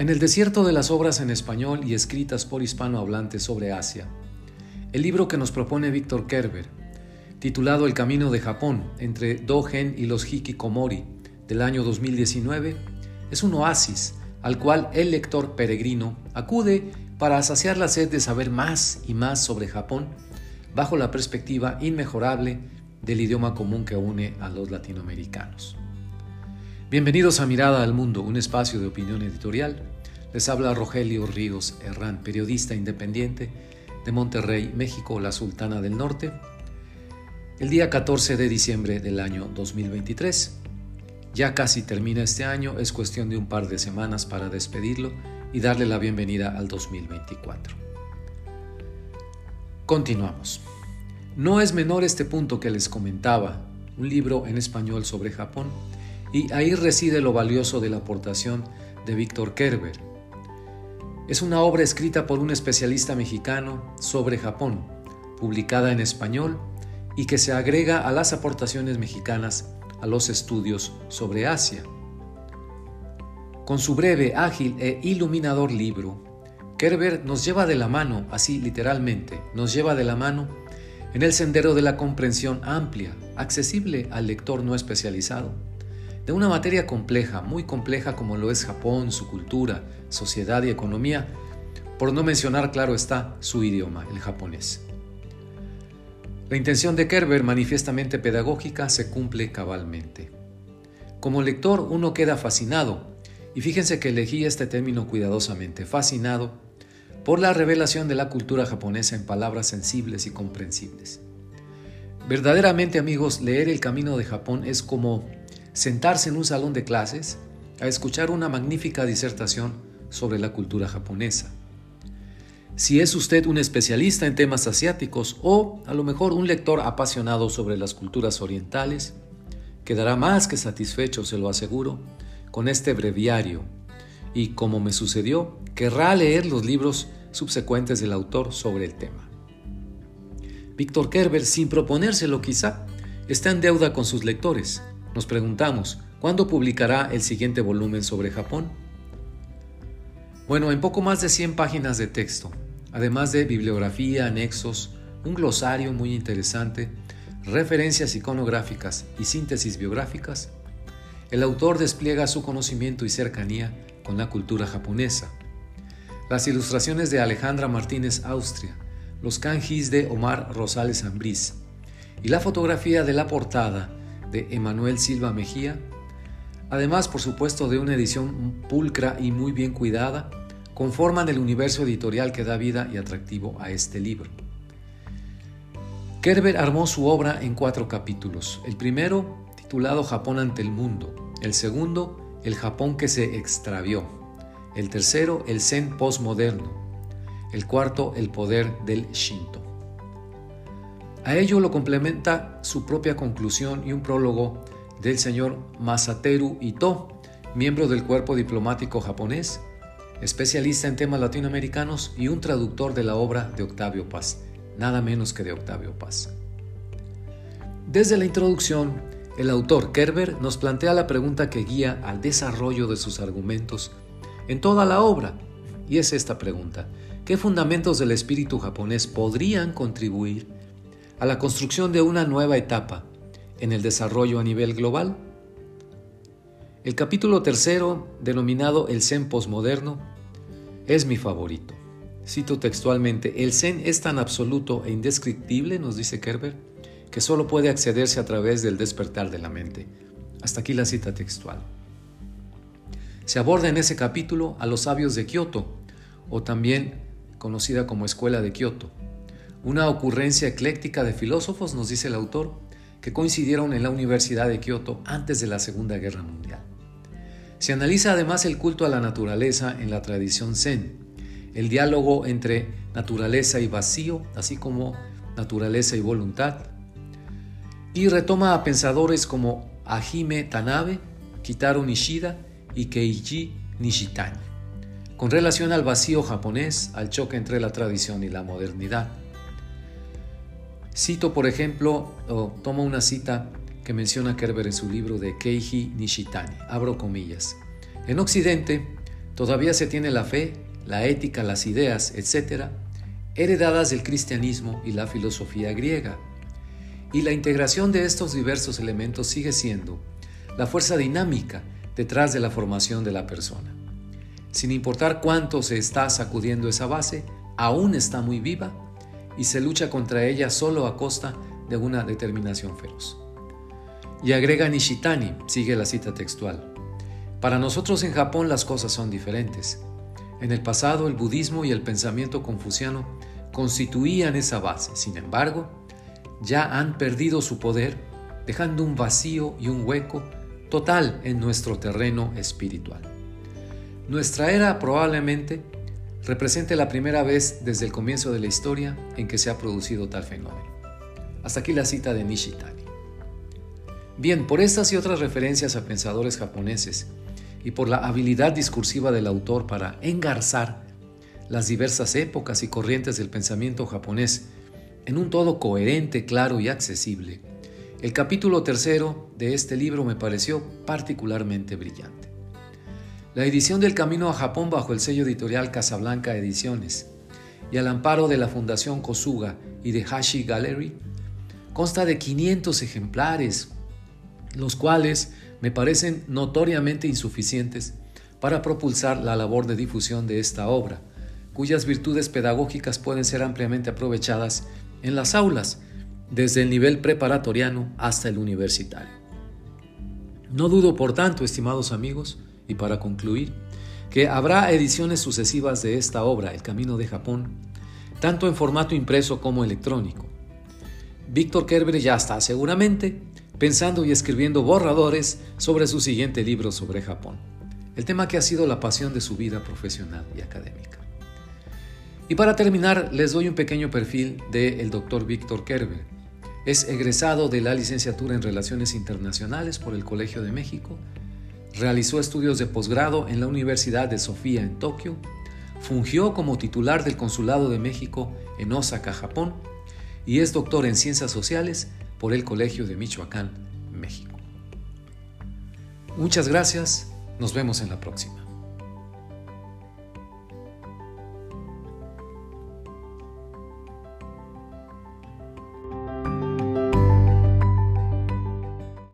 En el desierto de las obras en español y escritas por hispanohablantes sobre Asia, el libro que nos propone Víctor Kerber, titulado El Camino de Japón entre Dogen y los Hikikomori del año 2019, es un oasis al cual el lector peregrino acude para saciar la sed de saber más y más sobre Japón bajo la perspectiva inmejorable del idioma común que une a los latinoamericanos. Bienvenidos a Mirada al Mundo, un espacio de opinión editorial. Les habla Rogelio Ríos Herrán, periodista independiente de Monterrey, México, la Sultana del Norte. El día 14 de diciembre del año 2023. Ya casi termina este año, es cuestión de un par de semanas para despedirlo y darle la bienvenida al 2024. Continuamos. No es menor este punto que les comentaba, un libro en español sobre Japón y ahí reside lo valioso de la aportación de Víctor Kerber. Es una obra escrita por un especialista mexicano sobre Japón, publicada en español y que se agrega a las aportaciones mexicanas a los estudios sobre Asia. Con su breve, ágil e iluminador libro, Kerber nos lleva de la mano, así literalmente, nos lleva de la mano en el sendero de la comprensión amplia, accesible al lector no especializado de una materia compleja, muy compleja como lo es Japón, su cultura, sociedad y economía, por no mencionar, claro está, su idioma, el japonés. La intención de Kerber, manifiestamente pedagógica, se cumple cabalmente. Como lector uno queda fascinado, y fíjense que elegí este término cuidadosamente, fascinado, por la revelación de la cultura japonesa en palabras sensibles y comprensibles. Verdaderamente amigos, leer El Camino de Japón es como sentarse en un salón de clases a escuchar una magnífica disertación sobre la cultura japonesa. Si es usted un especialista en temas asiáticos o a lo mejor un lector apasionado sobre las culturas orientales, quedará más que satisfecho, se lo aseguro, con este breviario y, como me sucedió, querrá leer los libros subsecuentes del autor sobre el tema. Víctor Kerber, sin proponérselo quizá, está en deuda con sus lectores nos preguntamos, ¿cuándo publicará el siguiente volumen sobre Japón? Bueno, en poco más de 100 páginas de texto, además de bibliografía, anexos, un glosario muy interesante, referencias iconográficas y síntesis biográficas, el autor despliega su conocimiento y cercanía con la cultura japonesa. Las ilustraciones de Alejandra Martínez Austria, los kanjis de Omar Rosales Ambrís y la fotografía de la portada de Emanuel Silva Mejía, además por supuesto de una edición pulcra y muy bien cuidada, conforman el universo editorial que da vida y atractivo a este libro. Kerber armó su obra en cuatro capítulos. El primero, titulado Japón ante el mundo. El segundo, El Japón que se extravió. El tercero, El Zen postmoderno. El cuarto, El poder del Shinto. A ello lo complementa su propia conclusión y un prólogo del señor Masateru Ito, miembro del cuerpo diplomático japonés, especialista en temas latinoamericanos y un traductor de la obra de Octavio Paz, nada menos que de Octavio Paz. Desde la introducción, el autor Kerber nos plantea la pregunta que guía al desarrollo de sus argumentos en toda la obra, y es esta pregunta, ¿qué fundamentos del espíritu japonés podrían contribuir a la construcción de una nueva etapa en el desarrollo a nivel global? El capítulo tercero, denominado El Zen postmoderno, es mi favorito. Cito textualmente, el Zen es tan absoluto e indescriptible, nos dice Kerber, que solo puede accederse a través del despertar de la mente. Hasta aquí la cita textual. Se aborda en ese capítulo a los sabios de Kioto, o también conocida como Escuela de Kioto, una ocurrencia ecléctica de filósofos, nos dice el autor, que coincidieron en la Universidad de Kioto antes de la Segunda Guerra Mundial. Se analiza además el culto a la naturaleza en la tradición zen, el diálogo entre naturaleza y vacío, así como naturaleza y voluntad, y retoma a pensadores como Ahime Tanabe, Kitaro Nishida y Keiji Nishitani, con relación al vacío japonés, al choque entre la tradición y la modernidad. Cito, por ejemplo, o tomo una cita que menciona Kerber en su libro de Keiji Nishitani, abro comillas. En Occidente, Todavía se tiene la fe, la ética, las ideas, etc., heredadas del cristianismo y la filosofía griega. Y la integración de estos diversos elementos sigue siendo la fuerza dinámica detrás de la formación de la persona. Sin importar cuánto se está sacudiendo esa base, aún está muy viva y se lucha contra ella solo a costa de una determinación feroz. Y agrega Nishitani, sigue la cita textual. Para nosotros en Japón las cosas son diferentes. En el pasado el budismo y el pensamiento confuciano constituían esa base, sin embargo, ya han perdido su poder, dejando un vacío y un hueco total en nuestro terreno espiritual. Nuestra era probablemente represente la primera vez desde el comienzo de la historia en que se ha producido tal fenómeno. Hasta aquí la cita de Nishitani. Bien, por estas y otras referencias a pensadores japoneses y por la habilidad discursiva del autor para engarzar las diversas épocas y corrientes del pensamiento japonés en un todo coherente, claro y accesible, el capítulo tercero de este libro me pareció particularmente brillante. La edición del Camino a Japón bajo el sello editorial Casablanca Ediciones y al amparo de la Fundación Kosuga y de Hashi Gallery consta de 500 ejemplares, los cuales me parecen notoriamente insuficientes para propulsar la labor de difusión de esta obra, cuyas virtudes pedagógicas pueden ser ampliamente aprovechadas en las aulas, desde el nivel preparatoriano hasta el universitario. No dudo, por tanto, estimados amigos, y para concluir, que habrá ediciones sucesivas de esta obra, El Camino de Japón, tanto en formato impreso como electrónico. Víctor Kerber ya está seguramente pensando y escribiendo borradores sobre su siguiente libro sobre Japón, el tema que ha sido la pasión de su vida profesional y académica. Y para terminar, les doy un pequeño perfil del Dr. Víctor Kerber. Es egresado de la licenciatura en Relaciones Internacionales por el Colegio de México Realizó estudios de posgrado en la Universidad de Sofía en Tokio, fungió como titular del Consulado de México en Osaka, Japón, y es doctor en Ciencias Sociales por el Colegio de Michoacán, México. Muchas gracias, nos vemos en la próxima.